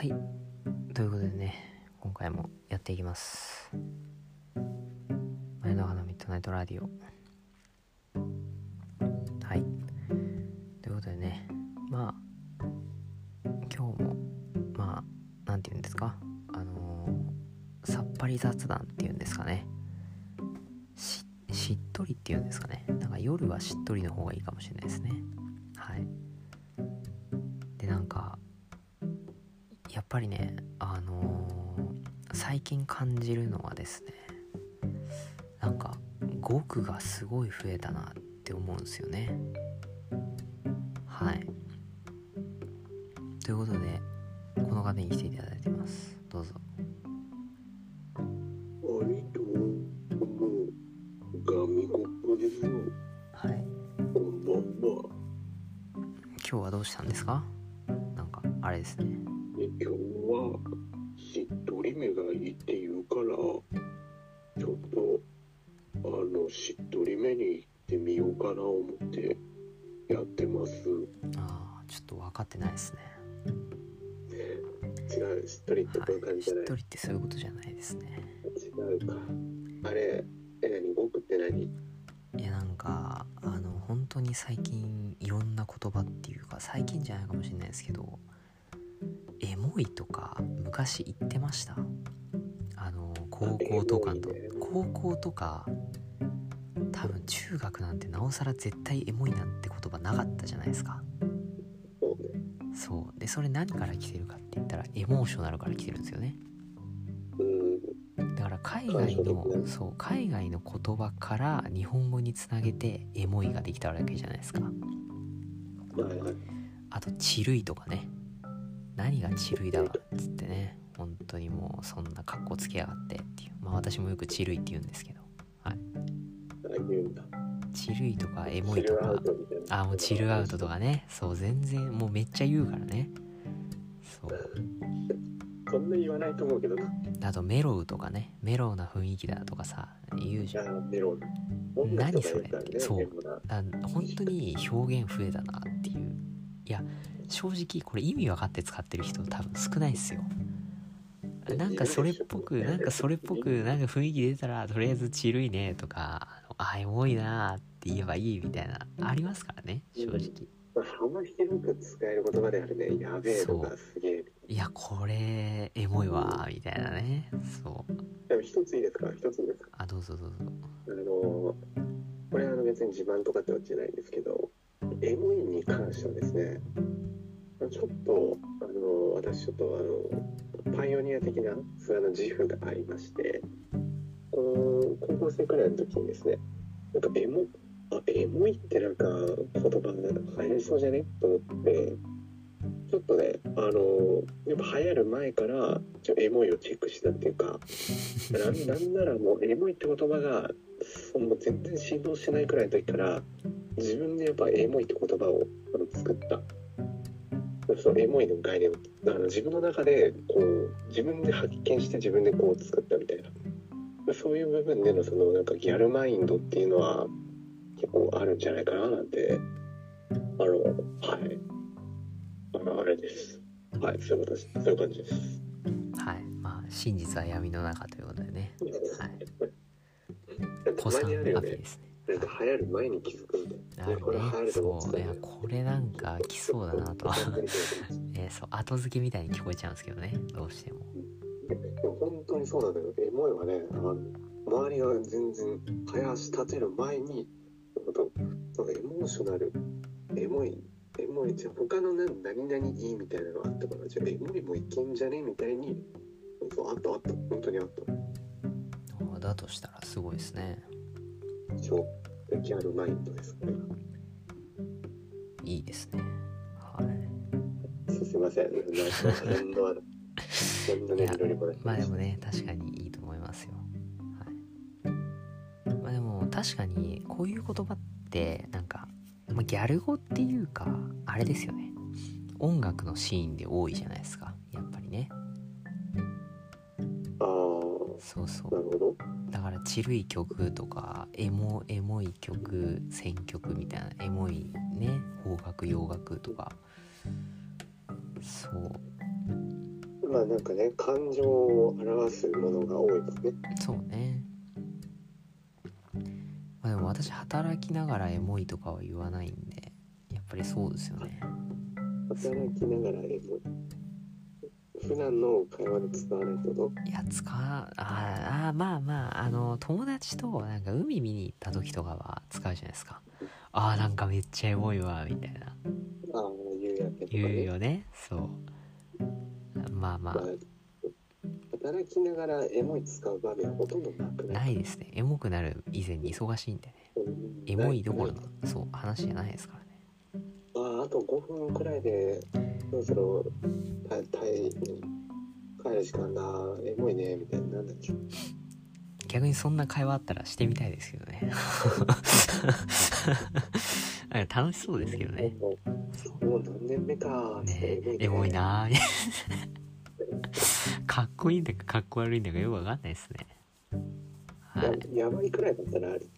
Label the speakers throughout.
Speaker 1: はい。ということでね今回もやっていきます。前の花ミッドナイトラディオ。はい。ということでねまあ今日もまあなんて言うんですか？あのーさっぱり雑談っていうんですかね。ししっとりっていうんですかね。なんか夜はしっとりの方がいいかもしれないですね。はい。でなんかぱりねあのー最近感じるのはですねなんか語句がすごい増えたなって思うんですよね。はい。ということでこの方に来ていただいてます。どうぞ。
Speaker 2: はい、どうも、ガミコップです。
Speaker 1: はい。
Speaker 2: こんばんは。
Speaker 1: 今日はどうしたんですか？なんかあれですね。
Speaker 2: で今日は、しっとりめがいいって言うから、ちょっと、あの、しっとりめに行ってみようかな思ってやってます。
Speaker 1: ああちょっと分かってないですね。
Speaker 2: 違う、しっとりってこういう
Speaker 1: はい、
Speaker 2: 感じじゃない
Speaker 1: しっとりってそういうことじゃないですね。
Speaker 2: 違うか。あれ、え、何、語句って何？
Speaker 1: いやなんかあの本当に最近いろんな言葉っていうか最近じゃないかもしれないですけどエモいとか昔言ってました？あの高校とかの
Speaker 2: エモいね
Speaker 1: 高校とか多分中学なんてなおさら絶対エモいなんて言葉なかったじゃないですか。
Speaker 2: そう
Speaker 1: でそれ何から来てるかって言ったらエモーショナルから来てるんですよね。
Speaker 2: うん、
Speaker 1: だから海外のそう海外の言葉から日本語につなげてエモいができたわけじゃないですか。あとチルいとかね何がチルいだわっつってね本当にもうそんな格好つけやがってっていう。まあ私もよくチルいって言うんですけど。
Speaker 2: あ、言うんだ。
Speaker 1: チルいとかエモいとか。あもうチルアウトとかね。そう全然もうめっちゃ言うからね。そう。
Speaker 2: そんな言わないと思うけどな。
Speaker 1: あとメロウとかね。メロウな雰囲気だとかさ言うじゃん。何それ
Speaker 2: ったらね
Speaker 1: そう。本当に表現増えたなっていう。いや正直これ意味分かって使ってる人多分少ないっすよ。なんかそれっぽく なんかそれっぽくなんか雰囲気出たらとりあえずチルいねとかあエモいなって言えばいいみたいなありますからね正直。
Speaker 2: まあ幅広く使える言葉であるね。やべえとかすげえ。
Speaker 1: いやこれエモいわみたいなね。そう。
Speaker 2: でも一ついいですか？一ついいですか？
Speaker 1: あどうぞどうぞ。
Speaker 2: あの、これあの別に自慢とかってわけじゃないんですけど、エモいに関してはですね、ちょっと、あの、私ちょっとあの、パイオニア的な、そういうあの自負がありまして、高校生くらいの時にですね、なんかエモ、あ、エモいってなんか言葉が流行りそうじゃね？と思って、ちょっとね、あの、やっぱ流行る前から、ちょエモいをチェックしたっていうか、なんなんならもうエモいって言葉がそうもう全然振動しないくらいの時から自分でやっぱエモいって言葉を作った。そのエモいの概念。をあの自分の中でこう自分で発見して自分でこう作ったみたいな。そういう部分でのそのなんかギャルマインドっていうのは結構あるんじゃないかななんてあのはい。あのあれです。はいそういうことです。そういう感じです。
Speaker 1: はい。まあ真実は闇の中ということでね。はい。
Speaker 2: た
Speaker 1: 子さん
Speaker 2: まにあるよね。
Speaker 1: わけですね。
Speaker 2: なんか流行る前に気づくみたいな
Speaker 1: なるほどね。そういやこれなんか来そうだなと。は えーそう後付けみたいに聞こえちゃうんですけどね。どうしても。
Speaker 2: でも本当にそうなんだよエモいはね。あの周りが全然早足立てる前にほんとなんかエモーショナルエモいエモいじゃあ他の何何々いいみたいなのあったからじゃあエモいもいけんじゃねみたいにそうあったあった。本当にあった。
Speaker 1: あだとしたらすごいですね。
Speaker 2: 超ギャルマインドですこれが
Speaker 1: いいですね。はい。
Speaker 2: すいません。なんか変な変なね
Speaker 1: いや
Speaker 2: 緑もね
Speaker 1: まあでもね確かにいいと思いますよ。はい。まあでも確かにこういう言葉ってなんか、まあ、ギャル語っていうかあれですよね。音楽のシーンで多いじゃないですか。やっぱりね。
Speaker 2: ああ
Speaker 1: そうそう。
Speaker 2: なるほど。
Speaker 1: だからチルい曲とかエモエモい曲選曲みたいなエモいね邦楽洋楽とか。そう。
Speaker 2: まあなんかね感情を表すものが多いですね。
Speaker 1: そうね。まあでも私働きながらエモいとかは言わないんでやっぱりそうですよね。
Speaker 2: 働きながらエモい普段の会話で使わないってこ
Speaker 1: いや使わああまあまああの友達となんか海見に行った時とかは使うじゃないですか。あーなんかめっちゃエモいわみたいな。
Speaker 2: とああ夕焼けとか
Speaker 1: 言う
Speaker 2: ね
Speaker 1: よねそう。まあま
Speaker 2: まあ働きながらエモい使う場面ほとんどなく
Speaker 1: あ
Speaker 2: ない？
Speaker 1: ないですね。エモくなる以前に忙しいんでね。
Speaker 2: うん。
Speaker 1: エモいどころのそう話じゃないですからね。
Speaker 2: あああと5分くらいでそろそろタイに帰る時間だ。エモいね。みたいになんだでしょ
Speaker 1: 逆にそんな会話あったらしてみたいですけどね。楽しそうですけどね。
Speaker 2: もう何年目か。
Speaker 1: ねエモいな。ー かっこいいんだかかっこ悪いんだかよくわかんないですね。はい。
Speaker 2: ややばいくらいだったらある。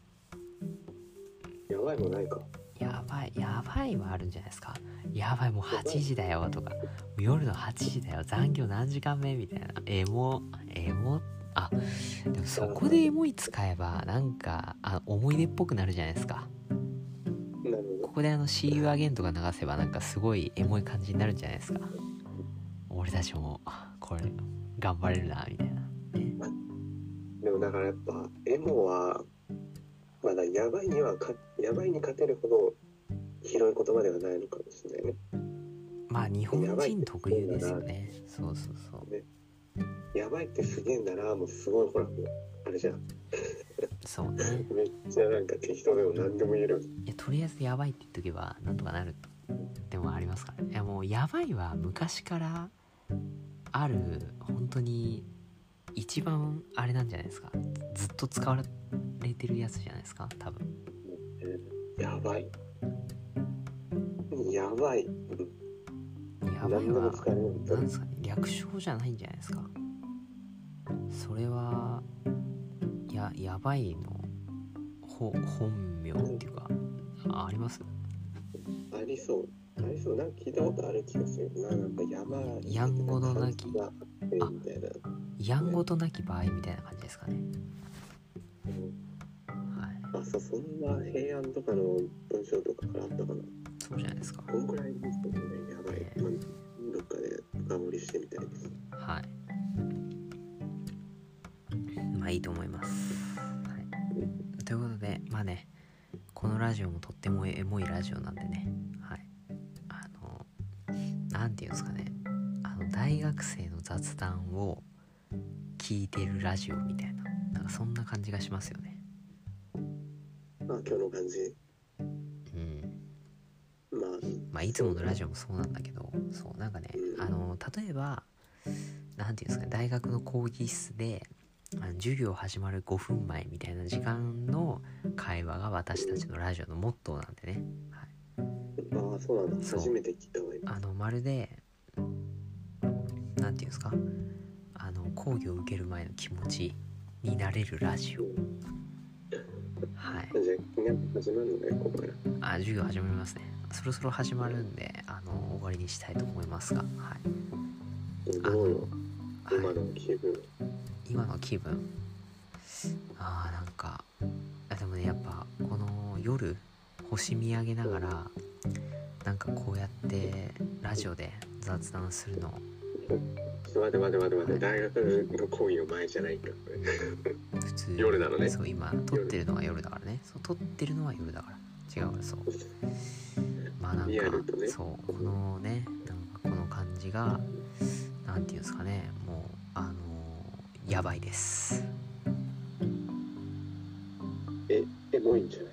Speaker 2: やばいもないか
Speaker 1: やばいやばいはあるんじゃないですか。やばいもう8時だよとか。夜の8時だよ。残業何時間目みたいな。エモエモ。あでもそこでエモい使えばなんかあ思い出っぽくなるじゃないですか。ここであの See You Again とか流せばなんかすごいエモい感じになるんじゃないですか。俺たちもあこれ頑張れるなみたいな。
Speaker 2: どでもだからやっぱエモはまだやばいにはかやばいに勝てるほど広い言葉ではないのかもしれないね。
Speaker 1: まあ日本人特有ですよね。そうそうそう。
Speaker 2: やばいってすげえんだなもうすごいほらもうあれじゃん。
Speaker 1: そうね。
Speaker 2: めっちゃなんか適当でも何でも言える。
Speaker 1: いやとりあえずやばいって言っとけばなんとかなるでもありますから。ねいやもうやばいは昔からある本当に一番あれなんじゃないですか。ずっと使われてるやつじゃないですか？多分。
Speaker 2: やばい。やばい。うん
Speaker 1: やばいは
Speaker 2: 何で
Speaker 1: すかね？略称じゃないんじゃないですか？それはややばいのほ本名っていうかああります？
Speaker 2: ありそう。ありそう。なんか聞いたことある気がするな。なんかやばい
Speaker 1: やんごのなき
Speaker 2: があ
Speaker 1: やんごとなき場合みたいな感じですかね
Speaker 2: あそうそんな平安とかの文章とかからあったかな。
Speaker 1: そうじゃないですか。
Speaker 2: こんくらいですけどね。やばい、まあ、どっかで深掘りしてみたいです。
Speaker 1: はい。まあいいと思います、はい、ということでまあねこのラジオもとってもエモいラジオなんでね。はい。あのなんていうんですかね。あの大学生の雑談を聞いてるラジオみたいな。なんかそんな感じがしますよね
Speaker 2: あ今日の感じ。
Speaker 1: うん。
Speaker 2: まあ。
Speaker 1: まあいつものラジオもそうなんだけどそうなんかねあの例えばなんていうんですかね大学の講義室であの授業始まる5分前みたいな時間の会話が私たちのラジオのモットーなんでね、はい、
Speaker 2: ああそうなんだ。初めて聞いたわ今
Speaker 1: あのまるでなんていうんですかあの講義を受ける前の気持ちになれるラジオはい。
Speaker 2: 始まるのねここから。
Speaker 1: あ授業始まりますね。そろそろ始まるんであの終わりにしたいと思いますが。はい。
Speaker 2: どうよ？
Speaker 1: はい。
Speaker 2: 今の気分。
Speaker 1: 今の気分。あーなんかあでもねやっぱこの夜星見上げながらなんかこうやってラジオで雑談するの
Speaker 2: 待って待って待って待って大学の講義の前じゃないか
Speaker 1: 普通
Speaker 2: 夜なのね。
Speaker 1: そう今撮ってるのが夜だからね。そう撮ってるのは夜だから。違うそう。まあなん
Speaker 2: リアルとね。
Speaker 1: かそうこのねなんかこの感じがなんていうんですかね。もうあのーやばいです。
Speaker 2: えエモいんじゃない？